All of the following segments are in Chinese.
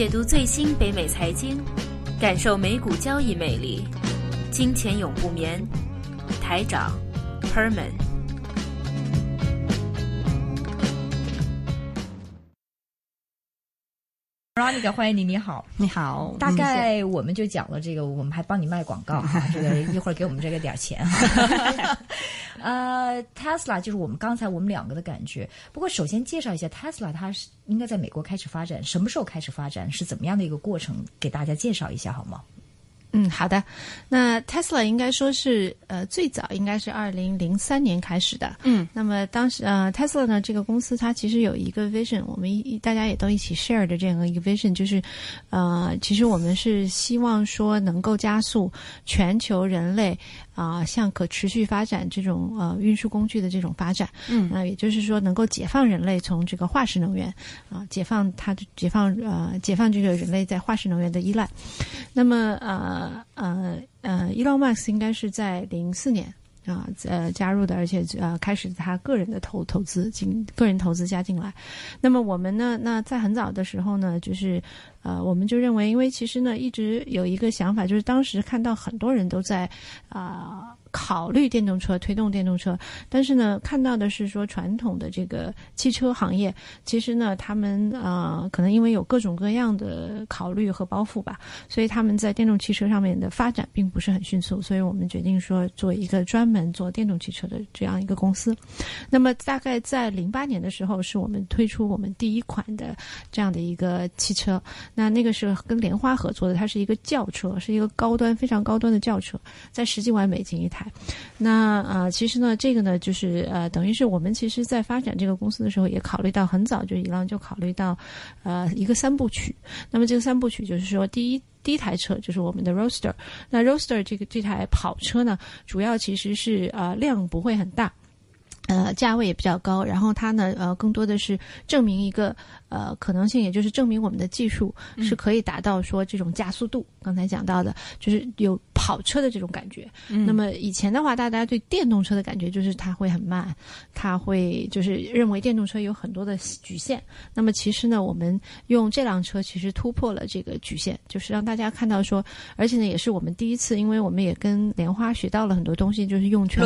解读最新北美财经，感受美股交易魅力。金钱永不眠，台长 Herman。Veronica，欢迎你，你好，你好。大概我们就讲了这个，我们还帮你卖广告哈，这个一会儿给我们这个点钱。呃，Tesla 就是我们刚才我们两个的感觉。不过首先介绍一下 Tesla，它是应该在美国开始发展，什么时候开始发展，是怎么样的一个过程，给大家介绍一下好吗？嗯，好的。那 Tesla 应该说是呃最早应该是二零零三年开始的。嗯，那么当时呃 Tesla 呢这个公司它其实有一个 vision，我们一大家也都一起 share 的这样一个 vision，就是呃其实我们是希望说能够加速全球人类。啊，向可持续发展这种呃运输工具的这种发展，嗯，那也就是说能够解放人类从这个化石能源啊，解放它的解放呃解放这个人类在化石能源的依赖。那么呃呃呃，Elon Musk 应该是在零四年啊呃加入的，而且呃开始他个人的投投资进个人投资加进来。那么我们呢，那在很早的时候呢，就是呃我们就认为，因为其实呢一直有一个想法，就是当时看到很多人都在啊。考虑电动车，推动电动车，但是呢，看到的是说传统的这个汽车行业，其实呢，他们呃，可能因为有各种各样的考虑和包袱吧，所以他们在电动汽车上面的发展并不是很迅速。所以我们决定说做一个专门做电动汽车的这样一个公司。那么大概在零八年的时候，是我们推出我们第一款的这样的一个汽车。那那个是跟莲花合作的，它是一个轿车，是一个高端非常高端的轿车，在十几万美金一台。那啊，其实呢，这个呢，就是呃，等于是我们其实在发展这个公司的时候，也考虑到很早就一浪就考虑到，呃，一个三部曲。那么这个三部曲就是说，第一第一台车就是我们的 Roaster。那 Roaster 这个这台跑车呢，主要其实是呃量不会很大，呃价位也比较高，然后它呢呃更多的是证明一个。呃，可能性也就是证明我们的技术是可以达到说这种加速度。刚才讲到的，就是有跑车的这种感觉。那么以前的话，大家对电动车的感觉就是它会很慢，它会就是认为电动车有很多的局限。那么其实呢，我们用这辆车其实突破了这个局限，就是让大家看到说，而且呢，也是我们第一次，因为我们也跟莲花学到了很多东西，就是用全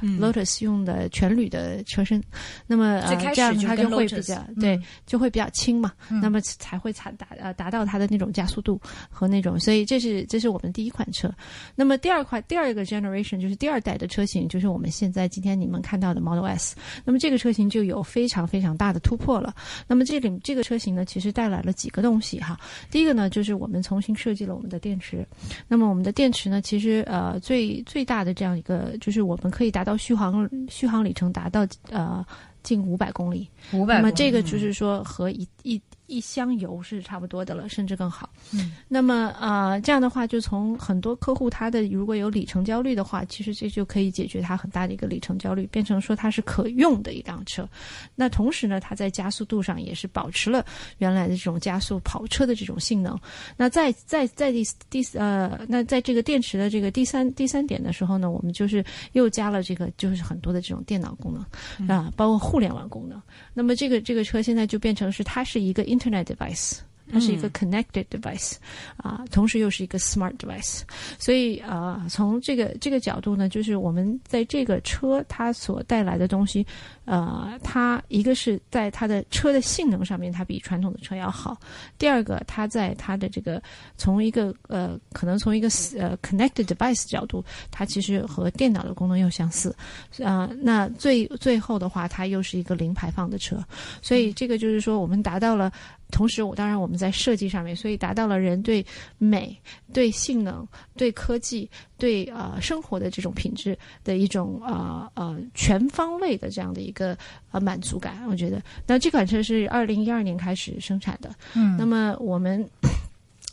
Lotus 用的全铝的车身。那么这样它就会比较对，就会。比较轻嘛，那么才会达达呃达到它的那种加速度和那种，所以这是这是我们第一款车。那么第二款第二个 generation 就是第二代的车型，就是我们现在今天你们看到的 Model S。那么这个车型就有非常非常大的突破了。那么这里这个车型呢，其实带来了几个东西哈。第一个呢，就是我们重新设计了我们的电池。那么我们的电池呢，其实呃最最大的这样一个，就是我们可以达到续航续航里程达到呃。近五百公里，五百那么这个就是说和一一。一箱油是差不多的了，甚至更好。嗯，那么啊，这样的话，就从很多客户他的如果有里程焦虑的话，其实这就可以解决他很大的一个里程焦虑，变成说它是可用的一辆车。那同时呢，它在加速度上也是保持了原来的这种加速跑车的这种性能。那在在在第第呃，那在这个电池的这个第三第三点的时候呢，我们就是又加了这个就是很多的这种电脑功能啊，包括互联网功能。那么这个这个车现在就变成是它是一个。Internet device，它是一个 connected device，啊，同时又是一个 smart device，所以啊，从这个这个角度呢，就是我们在这个车它所带来的东西。呃，它一个是在它的车的性能上面，它比传统的车要好。第二个，它在它的这个从一个呃，可能从一个呃 connected device 角度，它其实和电脑的功能又相似。啊，那最最后的话，它又是一个零排放的车。所以这个就是说，我们达到了。同时，我当然我们在设计上面，所以达到了人对美、对性能、对科技、对呃生活的这种品质的一种呃呃全方位的这样的一个呃满足感。我觉得，那这款车是二零一二年开始生产的，嗯，那么我们。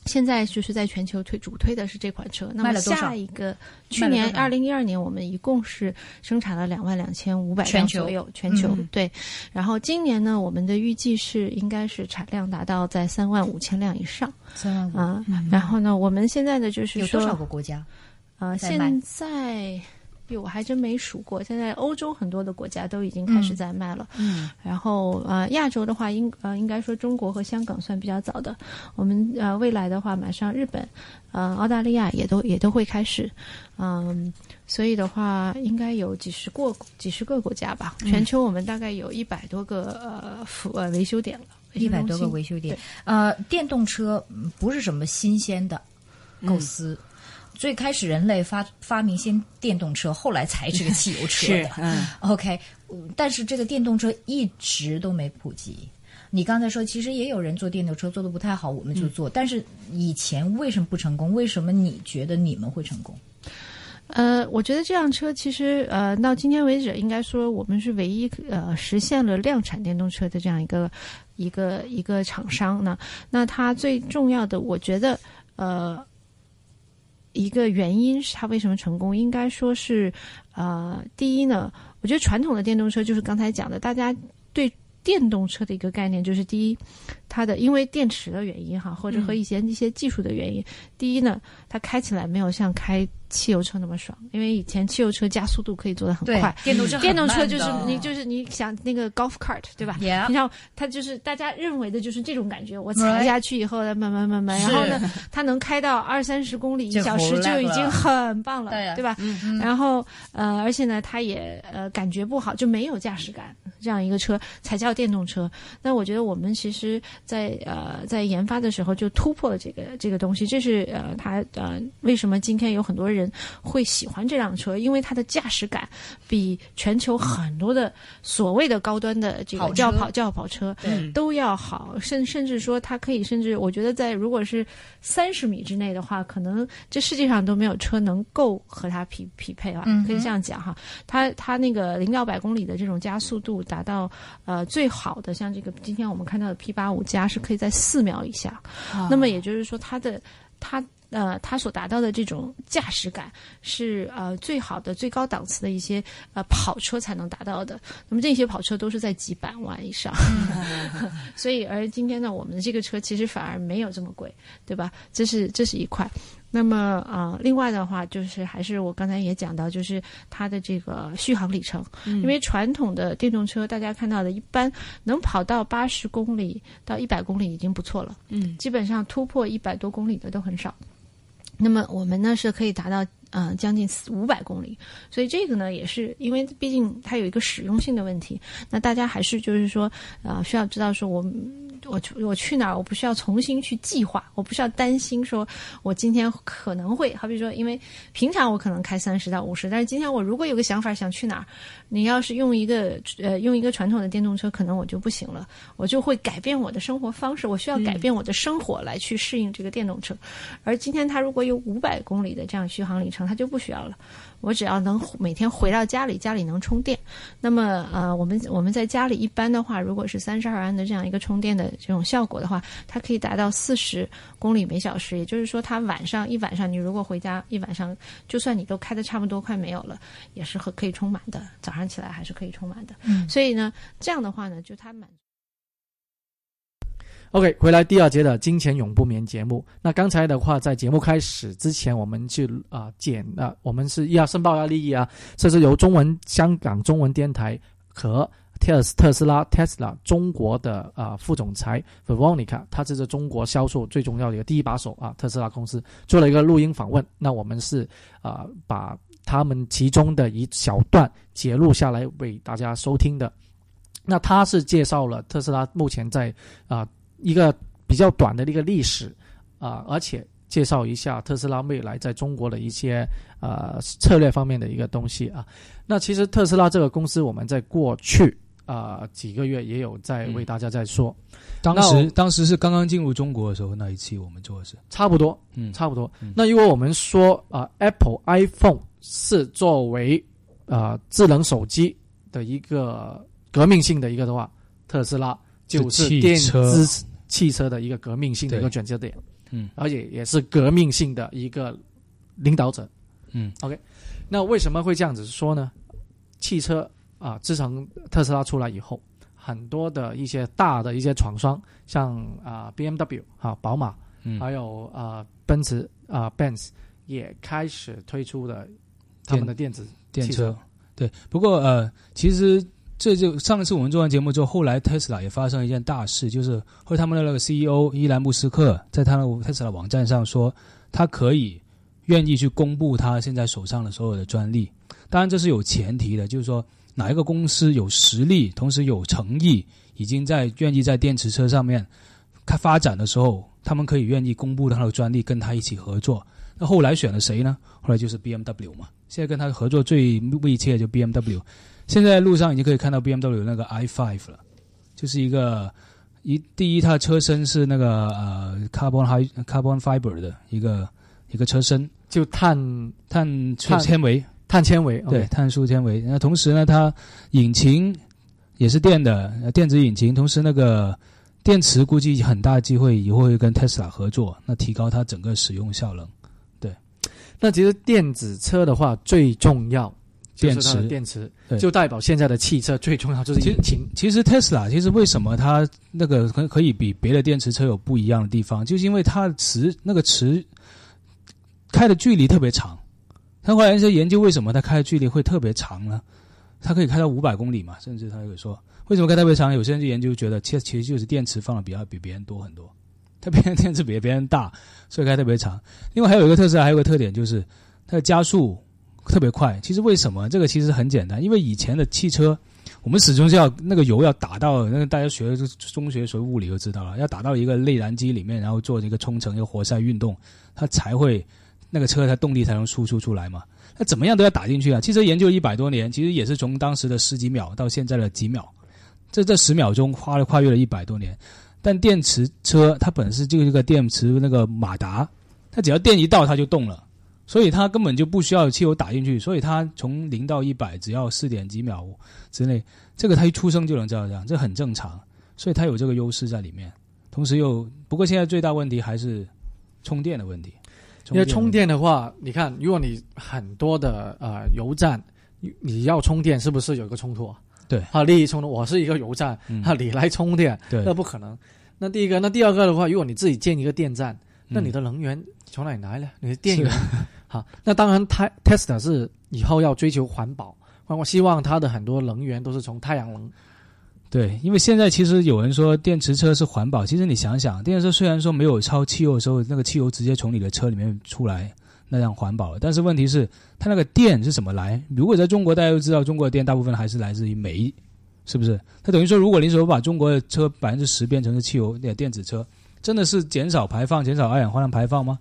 现在就是在全球推主推的是这款车，那么下一个去年二零一二年我们一共是生产了两万两千五百辆左右，全球对。然后今年呢，我们的预计是应该是产量达到在三万五千辆以上，三万五啊。然后呢，我们现在的就是有多少个国家？呃，现在。我还真没数过。现在欧洲很多的国家都已经开始在卖了。嗯，然后呃，亚洲的话，应呃应该说中国和香港算比较早的。我们呃未来的话，马上日本、呃澳大利亚也都也都会开始。嗯，所以的话，应该有几十个几十个国家吧。全球我们大概有一百多个呃服呃维修点了。一百多个维修点，呃，电动车不是什么新鲜的构思。最开始人类发发明先电动车，后来才这个汽油车的。嗯，OK，但是这个电动车一直都没普及。你刚才说，其实也有人做电动车做的不太好，我们就做。但是以前为什么不成功？为什么你觉得你们会成功？呃，我觉得这辆车其实呃，到今天为止，应该说我们是唯一呃实现了量产电动车的这样一个一个一个厂商呢。那它最重要的，我觉得呃一个原因是它为什么成功，应该说是呃第一呢，我觉得传统的电动车就是刚才讲的，大家对电动车的一个概念就是第一，它的因为电池的原因哈，或者和以前一些技术的原因，第一呢，它开起来没有像开。汽油车那么爽，因为以前汽油车加速度可以做的很快，电动车电动车就是你就是你想那个 golf cart 对吧？你像它就是大家认为的就是这种感觉，我踩下去以后，慢慢慢慢，然后呢，它能开到二三十公里一小时就已经很棒了，对吧？然后呃，而且呢，它也呃感觉不好，就没有驾驶感，这样一个车才叫电动车。那我觉得我们其实，在呃在研发的时候就突破了这个这个东西，这是呃它呃为什么今天有很多人。会喜欢这辆车，因为它的驾驶感比全球很多的所谓的高端的这个轿跑轿跑车都要好，甚甚至说它可以，甚至我觉得在如果是三十米之内的话，可能这世界上都没有车能够和它匹匹配啊，可以这样讲哈。它它那个零到百公里的这种加速度达到呃最好的，像这个今天我们看到的 P 八五加是可以在四秒以下，那么也就是说它的它。呃，它所达到的这种驾驶感是呃最好的、最高档次的一些呃跑车才能达到的。那么这些跑车都是在几百万以上，所以而今天呢，我们的这个车其实反而没有这么贵，对吧？这是这是一块。那么啊，另外的话就是还是我刚才也讲到，就是它的这个续航里程，因为传统的电动车大家看到的一般能跑到八十公里到一百公里已经不错了，嗯，基本上突破一百多公里的都很少。那么我们呢是可以达到呃将近五百公里，所以这个呢也是因为毕竟它有一个使用性的问题，那大家还是就是说啊需要知道说我。我去我去哪儿？我不需要重新去计划，我不需要担心说，我今天可能会好比说，因为平常我可能开三十到五十，但是今天我如果有个想法想去哪儿，你要是用一个呃用一个传统的电动车，可能我就不行了，我就会改变我的生活方式，我需要改变我的生活来去适应这个电动车。而今天它如果有五百公里的这样续航里程，它就不需要了。我只要能每天回到家里，家里能充电，那么呃，我们我们在家里一般的话，如果是三十二安的这样一个充电的这种效果的话，它可以达到四十公里每小时。也就是说，它晚上一晚上，你如果回家一晚上，就算你都开的差不多快没有了，也是和可以充满的。早上起来还是可以充满的。嗯，所以呢，这样的话呢，就它满。OK，回来第二节的金钱永不眠节目。那刚才的话，在节目开始之前，我们就啊简啊，我们是要申报要利益啊。这是由中文香港中文电台和 tes 特斯拉 Tesla 中国的啊副总裁 Veronica，他这是中国销售最重要的一个第一把手啊，特斯拉公司做了一个录音访问。那我们是啊把他们其中的一小段截录下来为大家收听的。那他是介绍了特斯拉目前在啊。一个比较短的一个历史啊，而且介绍一下特斯拉未来在中国的一些呃策略方面的一个东西啊。那其实特斯拉这个公司，我们在过去啊几个月也有在为大家在说。当时当时是刚刚进入中国的时候，那一期我们做的是差不多，嗯，差不多。那如果我们说啊，Apple iPhone 是作为啊智能手机的一个革命性的一个的话，特斯拉就是电子。汽车的一个革命性的一个转折点，嗯，而且也是革命性的一个领导者，嗯，OK，那为什么会这样子说呢？汽车啊，自从特斯拉出来以后，很多的一些大的一些厂商，像啊 BMW 啊宝马，还有啊奔驰啊 Benz 也开始推出了他们的电子电车。对，不过呃，其实这就上次我们做完节目之后，后来特斯拉也发生了一件大事，就是后来他们的那个 CEO 伊兰穆斯克在他的特斯拉网站上说，他可以愿意去公布他现在手上的所有的专利。当然这是有前提的，就是说哪一个公司有实力，同时有诚意，已经在愿意在电池车上面开发展的时候，他们可以愿意公布他的专利，跟他一起合作。那后来选了谁呢？后来就是 BMW 嘛。现在跟他合作最密切的就 BMW。现在路上已经可以看到 BMW 那个 i5 了，就是一个一第一，它的车身是那个呃 carbon high carbon fiber 的一个一个车身，就碳碳纤维碳纤维对碳素纤维。那同时呢，它引擎也是电的电子引擎，同时那个电池估计很大机会以后会跟 Tesla 合作，那提高它整个使用效能。对那其实电子车的话，最重要电池，电池就代表现在的汽车最重要就是引擎。其实 Tesla 其实为什么它那个可可以比别的电池车有不一样的地方，就是因为它的磁那个磁开的距离特别长。他后来一些研究为什么它开的距离会特别长呢？它可以开到五百公里嘛，甚至他有说为什么开特别长？有些人就研究觉得，其实其实就是电池放的比较比别人多很多。它别人电池比别人大，所以开特别长。另外还有一个特色，还有个特点就是它的加速特别快。其实为什么？这个其实很简单，因为以前的汽车，我们始终是要那个油要打到那个大家学中学学物理就知道了，要打到一个内燃机里面，然后做一个冲程，一个活塞运动，它才会那个车它动力才能输出出来嘛。那怎么样都要打进去啊！汽车研究一百多年，其实也是从当时的十几秒到现在的几秒，这这十秒钟花了跨越了一百多年。但电池车它本身就是一个电池那个马达，它只要电一到它就动了，所以它根本就不需要汽油打进去，所以它从零到一百只要四点几秒之内，这个它一出生就能这样，这很正常，所以它有这个优势在里面。同时又不过现在最大问题还是充电的问题，因为充电的话，你看如果你很多的呃油站，你要充电是不是有一个冲突啊？对，啊，利益冲突。我是一个油站，哈，你来充电，那不可能。那第一个，那第二个的话，如果你自己建一个电站，那你的能源从哪里来呢？你的电源，好，那当然，它 Tesla 是以后要追求环保，我希望它的很多能源都是从太阳能。对，因为现在其实有人说电池车是环保，其实你想想，电池车虽然说没有超汽油的时候，那个汽油直接从你的车里面出来。那样环保，但是问题是，它那个电是怎么来？如果在中国，大家都知道，中国的电大部分还是来自于煤，是不是？它等于说，如果你说把中国的车百分之十变成是汽油电电子车，真的是减少排放、减少二氧化碳排放吗？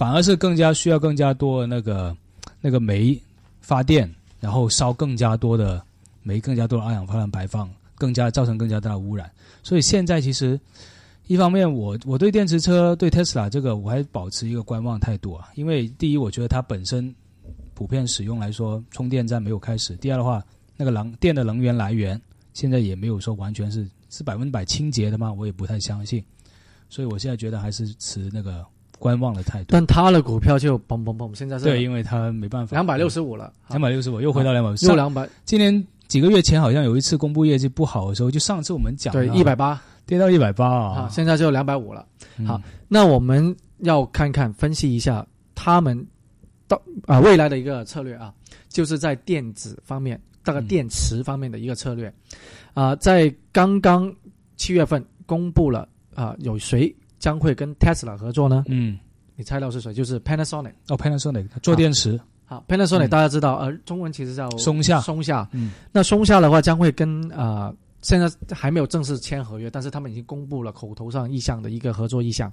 反而是更加需要更加多的那个那个煤发电，然后烧更加多的煤，更加多的二氧化碳排放，更加造成更加大的污染。所以现在其实。一方面，我我对电池车对特斯拉这个我还保持一个观望态度啊，因为第一，我觉得它本身普遍使用来说，充电站没有开始；第二的话，那个能电的能源来源现在也没有说完全是是百分之百清洁的嘛，我也不太相信。所以我现在觉得还是持那个观望的态度。但他的股票就嘣嘣嘣，现在是对，因为他没办法，两百六十五了，两百六十五又回到两百，又两百。今年几个月前好像有一次公布业绩不好的时候，就上次我们讲对一百八。跌到一百八啊！现在就两百五了。好，那我们要看看分析一下他们到啊未来的一个策略啊，就是在电子方面，大概电池方面的一个策略啊，在刚刚七月份公布了啊，有谁将会跟 Tesla 合作呢？嗯，你猜到是谁？就是 Panasonic 哦，Panasonic 做电池。好，Panasonic 大家知道，呃，中文其实叫松下。松下。嗯，那松下的话将会跟啊。现在还没有正式签合约，但是他们已经公布了口头上意向的一个合作意向。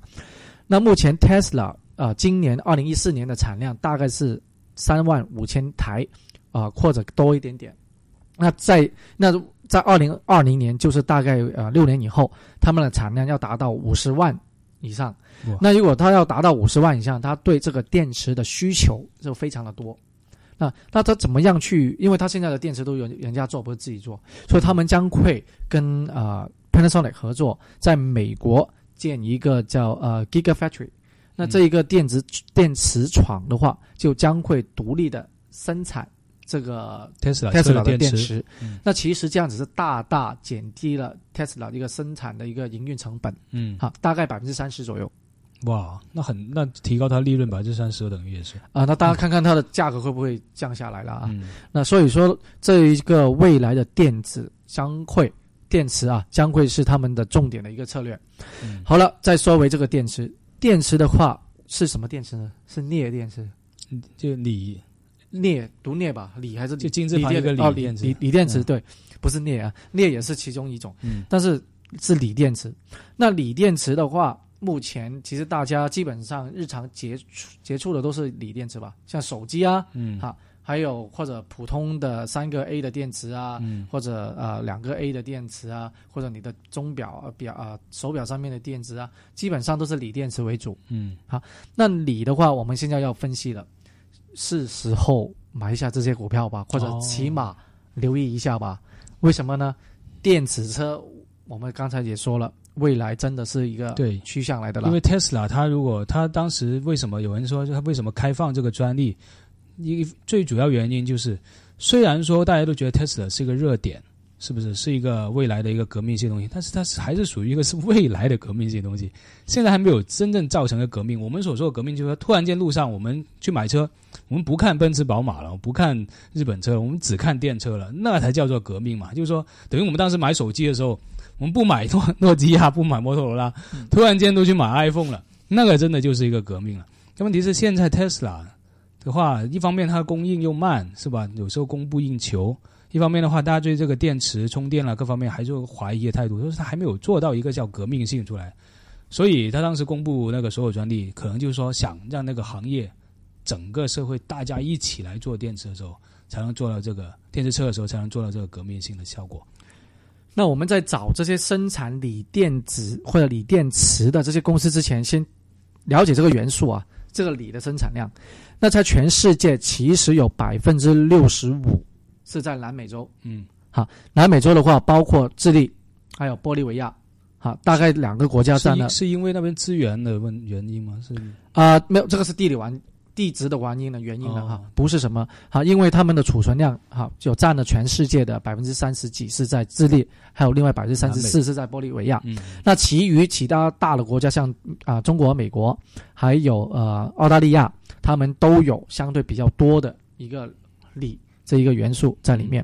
那目前 Tesla 啊，今年二零一四年的产量大概是三万五千台啊，或者多一点点。那在那在二零二零年，就是大概呃六年以后，他们的产量要达到五十万以上。那如果它要达到五十万以上，它对这个电池的需求就非常的多。那那他怎么样去？因为他现在的电池都有人家做，不是自己做，所以他们将会跟啊 Panasonic 合作，在美国建一个叫呃 Gigafactory。那这一个电子电池厂的话，就将会独立的生产这个 Tesla Tesla 的电池。那其实这样子是大大减低了 Tesla 一个生产的一个营运成本。嗯，好，大概百分之三十左右。哇，那很那提高它利润百分之三十，等于也是啊。那大家看看它的价格会不会降下来了啊？那所以说，这一个未来的电子将会电池啊，将会是他们的重点的一个策略。好了，再说回这个电池，电池的话是什么电池呢？是镍电池，就锂镍读镍吧，锂还是就金字旁一个锂电池？锂锂电池对，不是镍啊，镍也是其中一种，嗯，但是是锂电池。那锂电池的话。目前其实大家基本上日常接触接触的都是锂电池吧，像手机啊，嗯，好，还有或者普通的三个 A 的电池啊，嗯，或者呃两个 A 的电池啊，或者你的钟表表啊手表上面的电池啊，基本上都是锂电池为主，嗯，好，那锂的话，我们现在要分析了，是时候买一下这些股票吧，或者起码留意一下吧？为什么呢？电子车我们刚才也说了。未来真的是一个对趋向来的了，因为 Tesla 它如果它当时为什么有人说它为什么开放这个专利？一最主要原因就是，虽然说大家都觉得 Tesla 是一个热点，是不是是一个未来的一个革命性东西？但是它是还是属于一个是未来的革命性东西，现在还没有真正造成的革命。我们所说的革命就是说，突然间路上我们去买车，我们不看奔驰、宝马了，不看日本车了，我们只看电车了，那才叫做革命嘛。就是说，等于我们当时买手机的时候。我们不买诺诺基亚，不买摩托罗拉，突然间都去买 iPhone 了，那个真的就是一个革命了。但问题是现在 Tesla 的话，一方面它供应又慢，是吧？有时候供不应求；一方面的话，大家对这个电池充电了各方面还是怀疑的态度，就是它还没有做到一个叫革命性出来。所以他当时公布那个所有专利，可能就是说想让那个行业整个社会大家一起来做电池的时候，才能做到这个电池车的时候才能做到这个革命性的效果。那我们在找这些生产锂电子或者锂电池的这些公司之前，先了解这个元素啊，这个锂的生产量。那在全世界其实有百分之六十五是在南美洲。嗯，好，南美洲的话包括智利，还有玻利维亚，好，大概两个国家占了。是因为那边资源的问原因吗？是啊，没有，这个是地理完。地质的原因的原因呢？哈，不是什么哈，因为他们的储存量哈就占了全世界的百分之三十几是在智利，还有另外百分之三十四是在玻利维亚。嗯，那其余其他大的国家像啊中国、美国，还有呃澳大利亚，他们都有相对比较多的一个锂这一个元素在里面。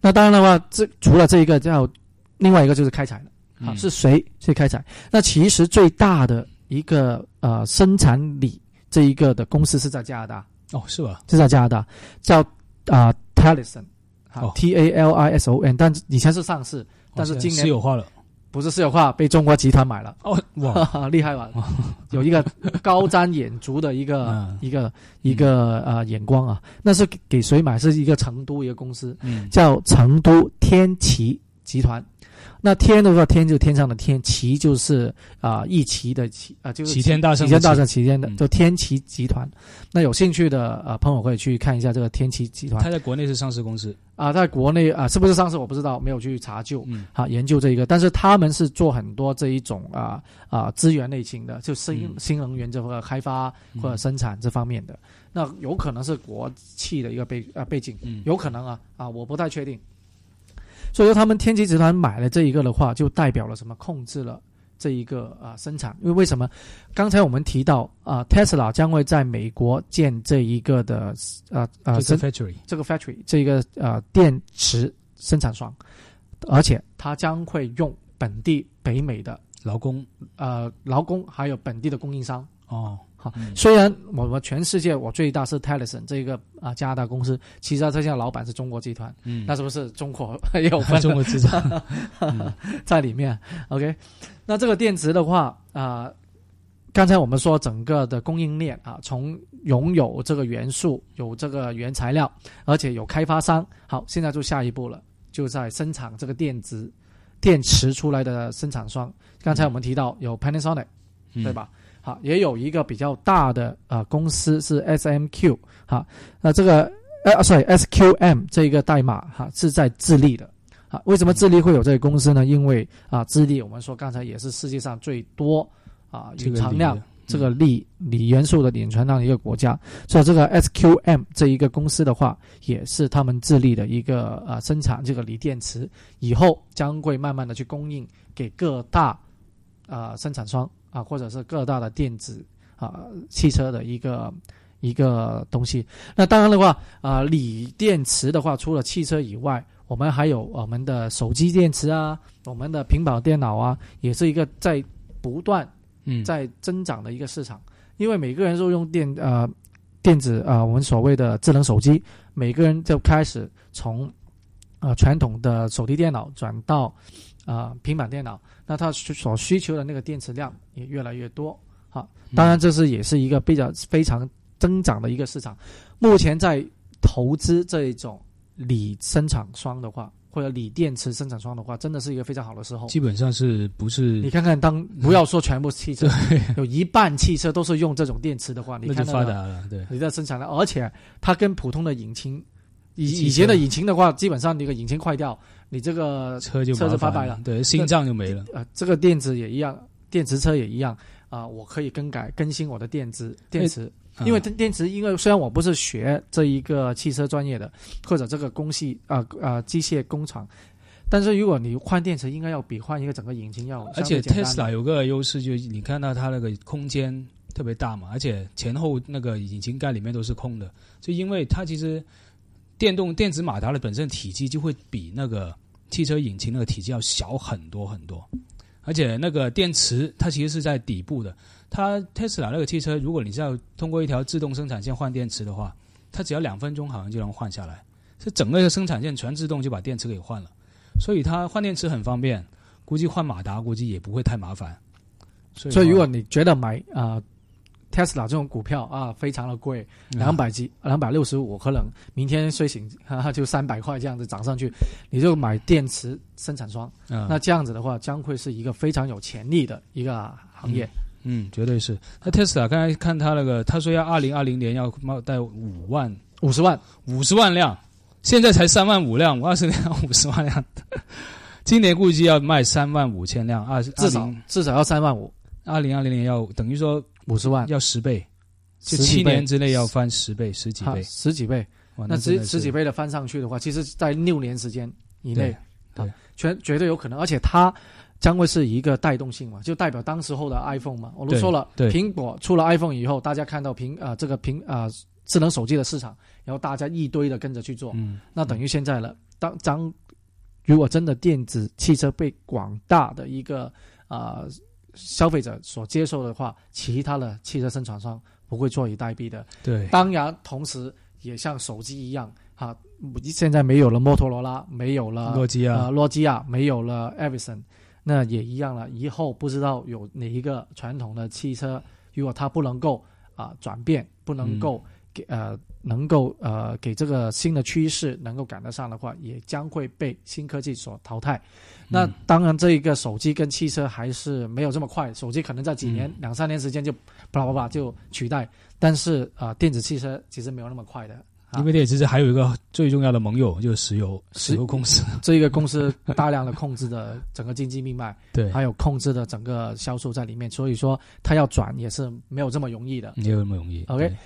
那当然的话，这除了这一个叫另外一个就是开采了啊，是谁去开采？那其实最大的一个呃生产里。这一个的公司是在加拿大哦，是吧？是在加拿大，叫啊 Talison，好 T A L I S O N，但以前是上市，但是今年私有化了，不是私有化，被中国集团买了。哦，哇，厉害吧？有一个高瞻远瞩的一个 一个一个呃眼光啊，那是给谁买？是一个成都一个公司，叫成都天齐集团。那天的话，天就天上的天，齐就是啊，一齐的齐啊，就是齐天大圣，齐天大圣，齐天的，就天齐集团。那有兴趣的呃朋友可以去看一下这个天齐集团。它在国内是上市公司啊，在国内啊是不是上市我不知道，没有去查究。嗯，好，研究这一个，但是他们是做很多这一种啊啊资源类型的，就新新能源这个开发或者生产这方面的。那有可能是国企的一个背啊背景，有可能啊啊，我不太确定。所以说，他们天齐集团买了这一个的话，就代表了什么？控制了这一个啊生产。因为为什么？刚才我们提到啊，Tesla 将会在美国建这一个的啊啊这个 factory，这个 factory 这一个呃电池生产商，而且它将会用本地北美的劳工呃劳工，还有本地的供应商哦。虽然我们全世界我最大是 Telson 这个啊加拿大公司，其实它现在老板是中国集团，嗯，那是不是中国也有中国资产 在里面？OK，那这个电池的话啊，刚才我们说整个的供应链啊，从拥有这个元素、有这个原材料，而且有开发商，好，现在就下一步了，就在生产这个电子电池出来的生产商。刚才我们提到有 Panasonic，对吧？好，也有一个比较大的啊公司是 S M Q，哈，那这个呃，sorry S Q M 这一个代码哈是在智利的，好，为什么智利会有这个公司呢？因为啊，智利我们说刚才也是世界上最多啊蕴藏量这个锂锂元素的储存量的一个国家，所以这个 S Q M 这一个公司的话，也是他们智利的一个啊生产这个锂电池，以后将会慢慢的去供应给各大啊生产商。啊，或者是各大的电子啊汽车的一个一个东西。那当然的话啊，锂电池的话，除了汽车以外，我们还有我们的手机电池啊，我们的平板电脑啊，也是一个在不断嗯在增长的一个市场。因为每个人都用电呃电子啊、呃，我们所谓的智能手机，每个人就开始从呃传统的手提电脑转到啊、呃平板电脑，那它所需求的那个电池量也越来越多。好，当然这是也是一个比较非常增长的一个市场。目前在投资这一种锂生产商的话，或者锂电池生产商的话，真的是一个非常好的时候。基本上是不是你看看当，不要说全部汽车，有一半汽车都是用这种电池的话，你那看发达了，对，你在生产了，而且它跟普通的引擎，以以前的引擎的话，基本上你个引擎坏掉，你这个车就车就麻烦拜拜了对，心脏就没了。呃这个电池也一样，电池车也一样啊、我可以更改更新我的电池电池，因为啊电电池，因为虽然我不是学这一个汽车专业的，或者这个工系啊啊、机械工厂，但是如果你换电池，应该要比换一个整个引擎要而且相对简单。Tesla 有个优势，就是你看到它那个空间特别大嘛，而且前后那个引擎盖里面都是空的，就因为它其实电动电子马达的本身体积就会比那个汽车引擎那个体积要小很多很多，而且那个电池它其实是在底部的。它 Tesla 那个汽车，如果你是要通过一条自动生产线换电池的话，它只要两分钟好像就能换下来，是整个的生产线全自动就把电池给换了，所以它换电池很方便。估计换马达估计也不会太麻烦。所以所以如果你觉得买啊、Tesla 这种股票啊非常的贵，嗯。两百几两百六十五，可能明天睡醒 哈哈就三百块这样子涨上去，你就买电池生产商，嗯。那这样子的话将会是一个非常有潜力的一个行业。嗯，绝对是。那 Tesla 刚才看他那个，他说要二零二零年要卖带五万五十万，五十万辆，现在才三万五辆，二十年五十万辆，今年估计要卖三万五千辆，二至少至少要三万五，二零二零年要等于说五十万，要十倍，就十七年之内要翻十倍、十几啊倍，十几倍。那十十几倍的翻上去的话，其实在六年时间以内对，对啊，绝绝对有可能，而且它将会是一个带动性嘛，就代表当时候的 iPhone 嘛。我都说了，对苹果出了 iPhone 以后，大家看到苹啊、这个苹啊、智能手机的市场，然后大家一堆的跟着去做，嗯，那等于现在了。当当如果真的电子汽车被广大的一个啊、消费者所接受的话，其他的汽车生产商不会坐以待毙的。对，当然，同时也像手机一样，哈、现在没有了摩托罗拉，没有了诺基亚呃，诺基亚，没有了 Everson，那也一样了。以后不知道有哪一个传统的汽车，如果它不能够啊、转变，不能够给、呃能够呃给这个新的趋势能够赶得上的话，也将会被新科技所淘汰。那当然，这一个手机跟汽车还是没有这么快，手机可能在几年、嗯两三年时间就啪啪啪就取代，但是啊、电子汽车其实没有那么快的。啊因为电子车还有一个最重要的盟友就是石油，石石油公司，这一个公司大量的控制的整个经济命脉，对，还有控制的整个销售在里面，所以说它要转也是没有这么容易的。没有那么容易。OK 对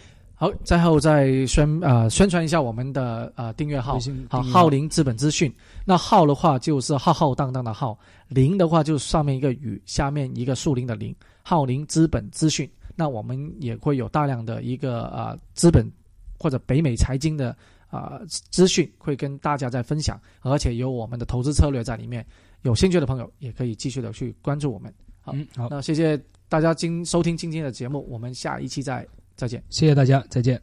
好，最后再宣呃宣传一下我们的呃订阅号好，浩林资本资讯。那浩的话就是浩浩荡荡的浩，林的话就是上面一个雨，下面一个树林的林。浩林资本资讯。那我们也会有大量的一个呃资本或者北美财经的啊、呃资讯会跟大家在分享，而且有我们的投资策略在里面。有兴趣的朋友也可以继续的去关注我们。好嗯，好，那谢谢大家今收听今天的节目，我们下一期再再见。谢谢大家，再见。